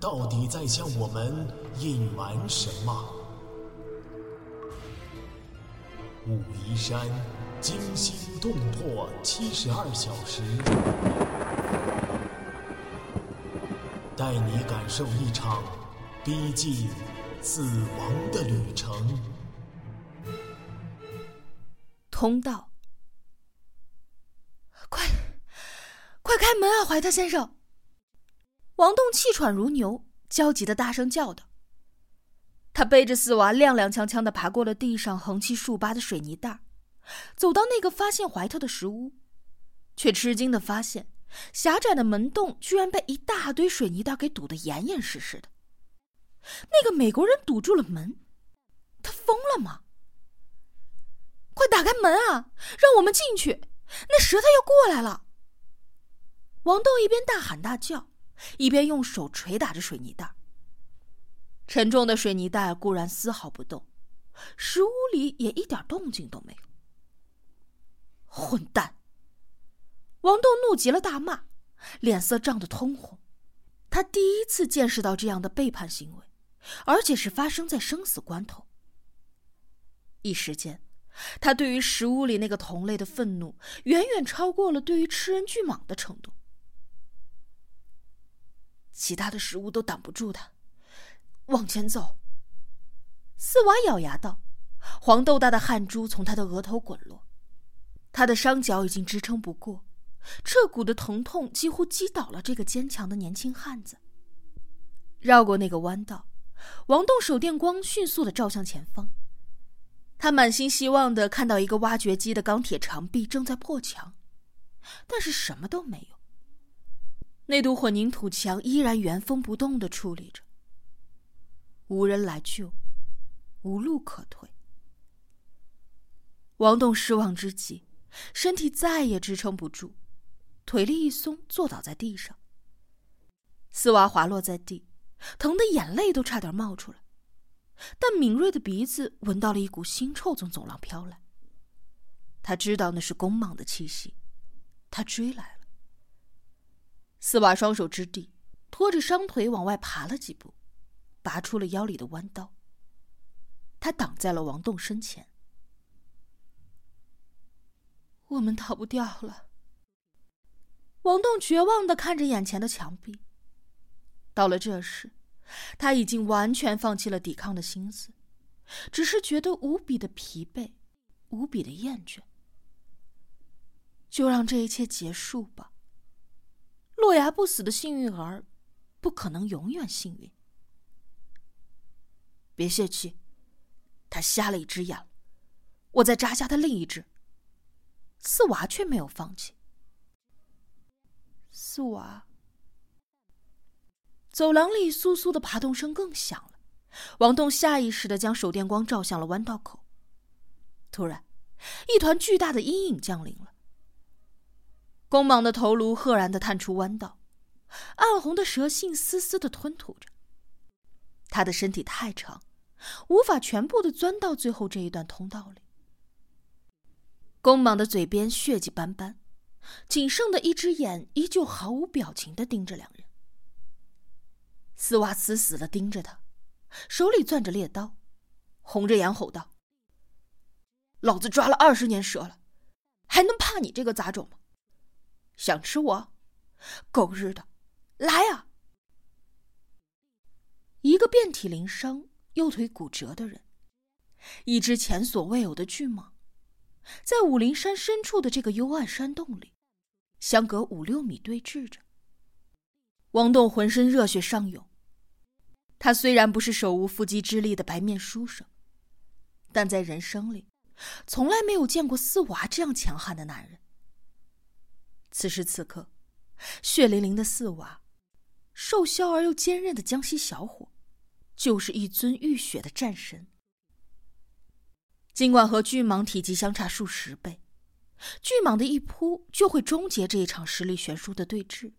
到底在向我们隐瞒什么？武夷山惊心动魄七十二小时，带你感受一场逼近死亡的旅程。通道，快，快开门啊，怀特先生！王栋气喘如牛，焦急的大声叫道。他背着四娃踉踉跄跄的爬过了地上横七竖八的水泥袋，走到那个发现怀特的石屋，却吃惊的发现，狭窄的门洞居然被一大堆水泥袋给堵得严严实实的。那个美国人堵住了门，他疯了吗？快打开门啊，让我们进去！那舌头要过来了。王栋一边大喊大叫，一边用手捶打着水泥袋。沉重的水泥袋固然丝毫不动，石屋里也一点动静都没有。混蛋！王栋怒极了，大骂，脸色涨得通红。他第一次见识到这样的背叛行为，而且是发生在生死关头。一时间，他对于石屋里那个同类的愤怒，远远超过了对于吃人巨蟒的程度。其他的食物都挡不住他。往前走。四娃咬牙道：“黄豆大的汗珠从他的额头滚落，他的伤脚已经支撑不过，彻骨的疼痛几乎击倒了这个坚强的年轻汉子。”绕过那个弯道，王栋手电光迅速的照向前方。他满心希望的看到一个挖掘机的钢铁长臂正在破墙，但是什么都没有。那堵混凝土墙依然原封不动的矗立着。无人来救，无路可退。王栋失望之极，身体再也支撑不住，腿力一松，坐倒在地上。丝娃滑落在地，疼得眼泪都差点冒出来，但敏锐的鼻子闻到了一股腥臭从走廊飘来。他知道那是公蟒的气息，他追来了。四娃双手支地，拖着伤腿往外爬了几步。拔出了腰里的弯刀，他挡在了王栋身前。我们逃不掉了。王栋绝望的看着眼前的墙壁。到了这时，他已经完全放弃了抵抗的心思，只是觉得无比的疲惫，无比的厌倦。就让这一切结束吧。落崖不死的幸运儿，不可能永远幸运。别泄气，他瞎了一只眼，我再扎瞎他另一只。四娃却没有放弃。四娃，走廊里簌簌的爬动声更响了。王栋下意识的将手电光照向了弯道口。突然，一团巨大的阴影降临了。公蟒的头颅赫然的探出弯道，暗红的蛇信嘶嘶的吞吐着。他的身体太长。无法全部的钻到最后这一段通道里。公蟒的嘴边血迹斑斑，仅剩的一只眼依旧毫无表情的盯着两人。丝袜死死的盯着他，手里攥着猎刀，红着眼吼道：“老子抓了二十年蛇了，还能怕你这个杂种吗？想吃我？狗日的，来啊！”一个遍体鳞伤。右腿骨折的人，一只前所未有的巨蟒，在武陵山深处的这个幽暗山洞里，相隔五六米对峙着。王栋浑身热血上涌。他虽然不是手无缚鸡之力的白面书生，但在人生里，从来没有见过四娃这样强悍的男人。此时此刻，血淋淋的四娃，瘦削而又坚韧的江西小伙，就是一尊浴血的战神。尽管和巨蟒体积相差数十倍，巨蟒的一扑就会终结这一场实力悬殊的对峙，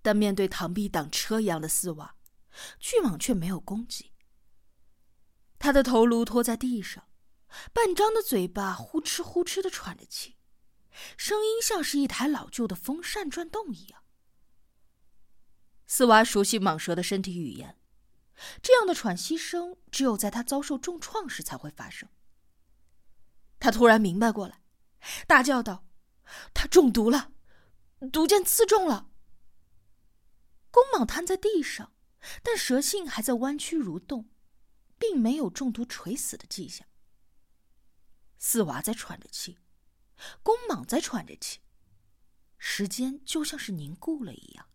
但面对螳臂挡车一样的四娃，巨蟒却没有攻击。他的头颅拖在地上，半张的嘴巴呼哧呼哧的喘着气，声音像是一台老旧的风扇转动一样。四娃熟悉蟒蛇的身体语言，这样的喘息声只有在他遭受重创时才会发生。他突然明白过来，大叫道：“他中毒了，毒箭刺中了。”公蟒瘫在地上，但蛇信还在弯曲蠕动，并没有中毒垂死的迹象。四娃在喘着气，公蟒在喘着气，时间就像是凝固了一样。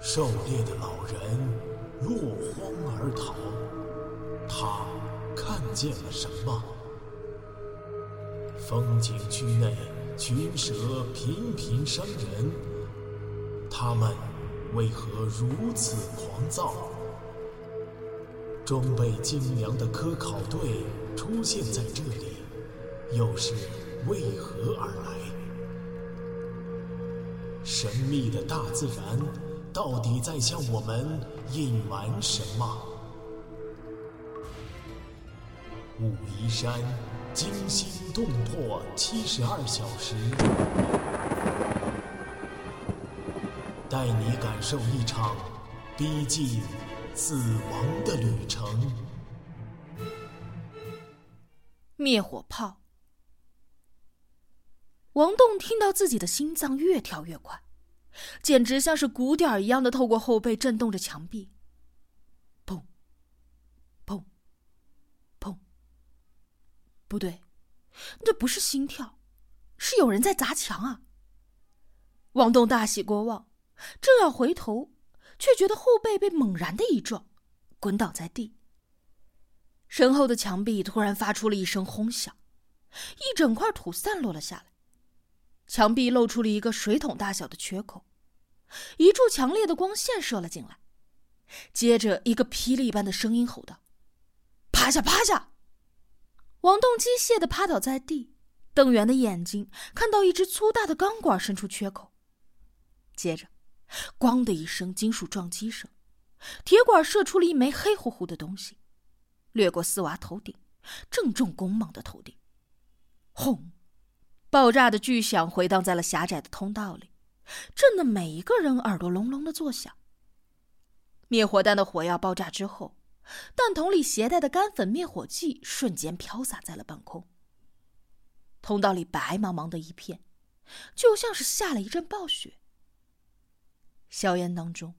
狩猎的老人落荒而逃，他看见了什么？风景区内，群蛇频频伤人。他们为何如此狂躁？装备精良的科考队出现在这里，又是为何而来？神秘的大自然到底在向我们隐瞒什么？武夷山。惊心动魄七十二小时，带你感受一场逼近死亡的旅程。灭火炮。王栋听到自己的心脏越跳越快，简直像是鼓点一样的透过后背震动着墙壁。砰，砰，砰不对，这不是心跳，是有人在砸墙啊！王栋大喜过望，正要回头，却觉得后背被猛然的一撞，滚倒在地。身后的墙壁突然发出了一声轰响，一整块土散落了下来，墙壁露出了一个水桶大小的缺口，一柱强烈的光线射了进来，接着一个霹雳般的声音吼道：“趴下，趴下！”王栋机械的趴倒在地，瞪圆的眼睛看到一只粗大的钢管伸出缺口，接着，咣的一声金属撞击声，铁管射出了一枚黑乎乎的东西，掠过四娃头顶，正中公蟒的头顶。轰！爆炸的巨响回荡在了狭窄的通道里，震得每一个人耳朵隆隆的作响。灭火弹的火药爆炸之后。弹筒里携带的干粉灭火剂瞬间飘洒在了半空。通道里白茫茫的一片，就像是下了一阵暴雪。硝烟当中，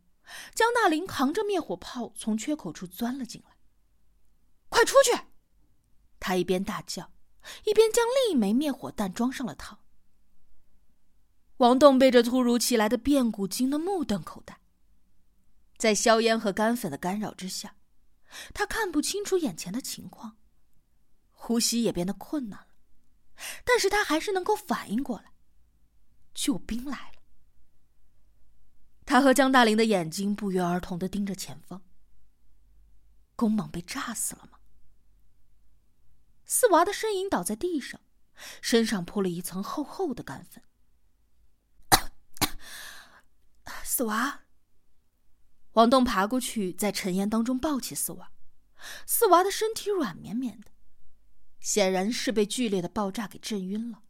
江大林扛着灭火炮从缺口处钻了进来。快出去！他一边大叫，一边将另一枚灭火弹装上了膛。王栋被这突如其来的变故惊得目瞪口呆，在硝烟和干粉的干扰之下。他看不清楚眼前的情况，呼吸也变得困难了，但是他还是能够反应过来，救兵来了。他和江大林的眼睛不约而同的盯着前方。公蟒被炸死了吗？四娃的身影倒在地上，身上铺了一层厚厚的干粉。四娃。王栋爬过去，在尘烟当中抱起四娃，四娃的身体软绵绵的，显然是被剧烈的爆炸给震晕了。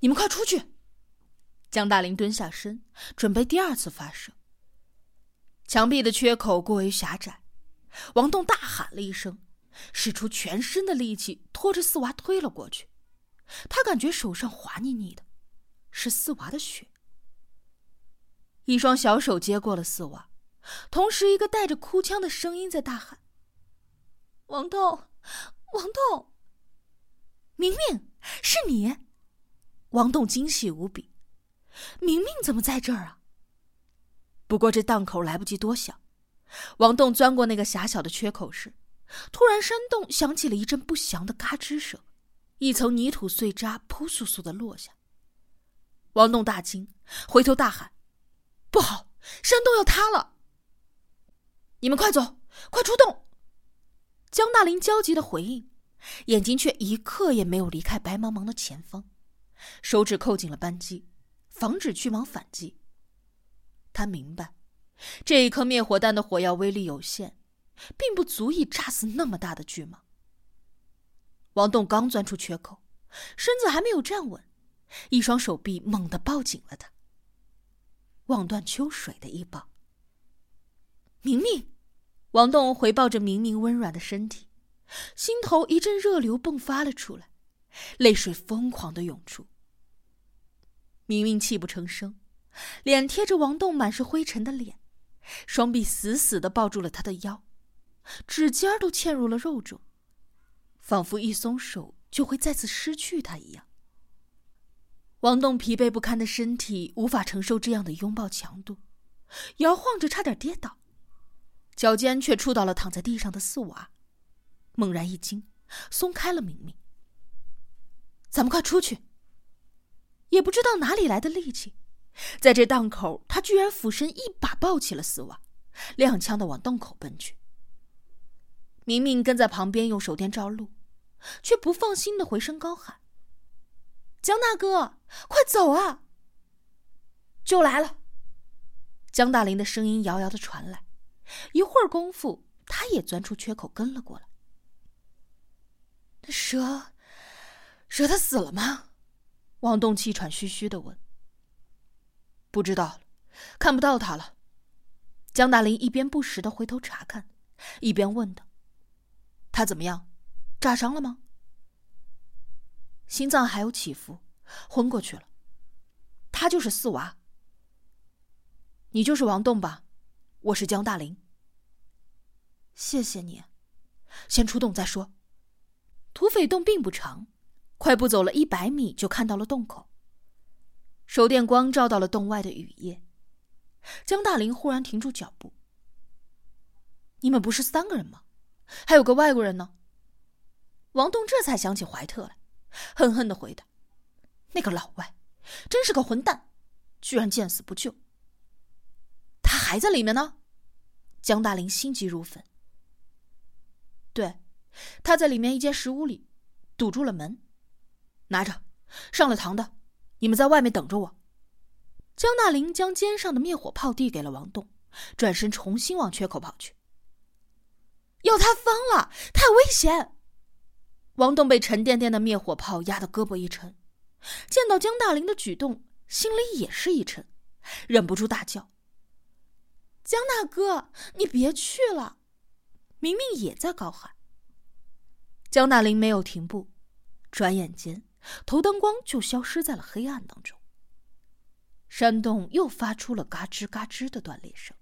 你们快出去！江大林蹲下身，准备第二次发射。墙壁的缺口过于狭窄，王栋大喊了一声，使出全身的力气拖着四娃推了过去。他感觉手上滑腻腻的，是四娃的血。一双小手接过了四娃。同时，一个带着哭腔的声音在大喊：“王栋，王栋！明明是你！”王栋惊喜无比：“明明怎么在这儿啊？”不过这档口来不及多想，王栋钻过那个狭小的缺口时，突然山洞响起了一阵不祥的嘎吱声，一层泥土碎渣扑簌簌的落下。王栋大惊，回头大喊：“不好，山洞要塌了！你们快走，快出动！江大林焦急的回应，眼睛却一刻也没有离开白茫茫的前方，手指扣紧了扳机，防止巨蟒反击。他明白，这一颗灭火弹的火药威力有限，并不足以炸死那么大的巨蟒。王栋刚钻出缺口，身子还没有站稳，一双手臂猛地抱紧了他。望断秋水的一抱。明明，王栋回抱着明明温软的身体，心头一阵热流迸发了出来，泪水疯狂的涌出。明明泣不成声，脸贴着王栋满是灰尘的脸，双臂死死的抱住了他的腰，指尖都嵌入了肉中。仿佛一松手就会再次失去他一样。王栋疲惫不堪的身体无法承受这样的拥抱强度，摇晃着差点跌倒，脚尖却触到了躺在地上的四娃，猛然一惊，松开了明明。咱们快出去！也不知道哪里来的力气，在这档口，他居然俯身一把抱起了四娃，踉跄的往洞口奔去。明明跟在旁边用手电照路，却不放心的回声高喊：“江大哥，快走啊！”就来了。江大林的声音遥遥的传来，一会儿功夫，他也钻出缺口跟了过来。那蛇，蛇他死了吗？王栋气喘吁吁的问。不知道，看不到他了。江大林一边不时的回头查看，一边问道。他怎么样？炸伤了吗？心脏还有起伏，昏过去了。他就是四娃。你就是王栋吧？我是江大林。谢谢你，先出洞再说。土匪洞并不长，快步走了一百米就看到了洞口。手电光照到了洞外的雨夜。江大林忽然停住脚步。你们不是三个人吗？还有个外国人呢。王栋这才想起怀特来，恨恨的回答：“那个老外，真是个混蛋，居然见死不救。”他还在里面呢。江大林心急如焚。对，他在里面一间石屋里，堵住了门。拿着，上了膛的，你们在外面等着我。江大林将肩上的灭火炮递给了王栋，转身重新往缺口跑去。要他疯了，太危险！王栋被沉甸甸的灭火炮压得胳膊一沉，见到江大林的举动，心里也是一沉，忍不住大叫：“江大哥，你别去了！”明明也在高喊。江大林没有停步，转眼间，头灯光就消失在了黑暗当中。山洞又发出了嘎吱嘎吱的断裂声。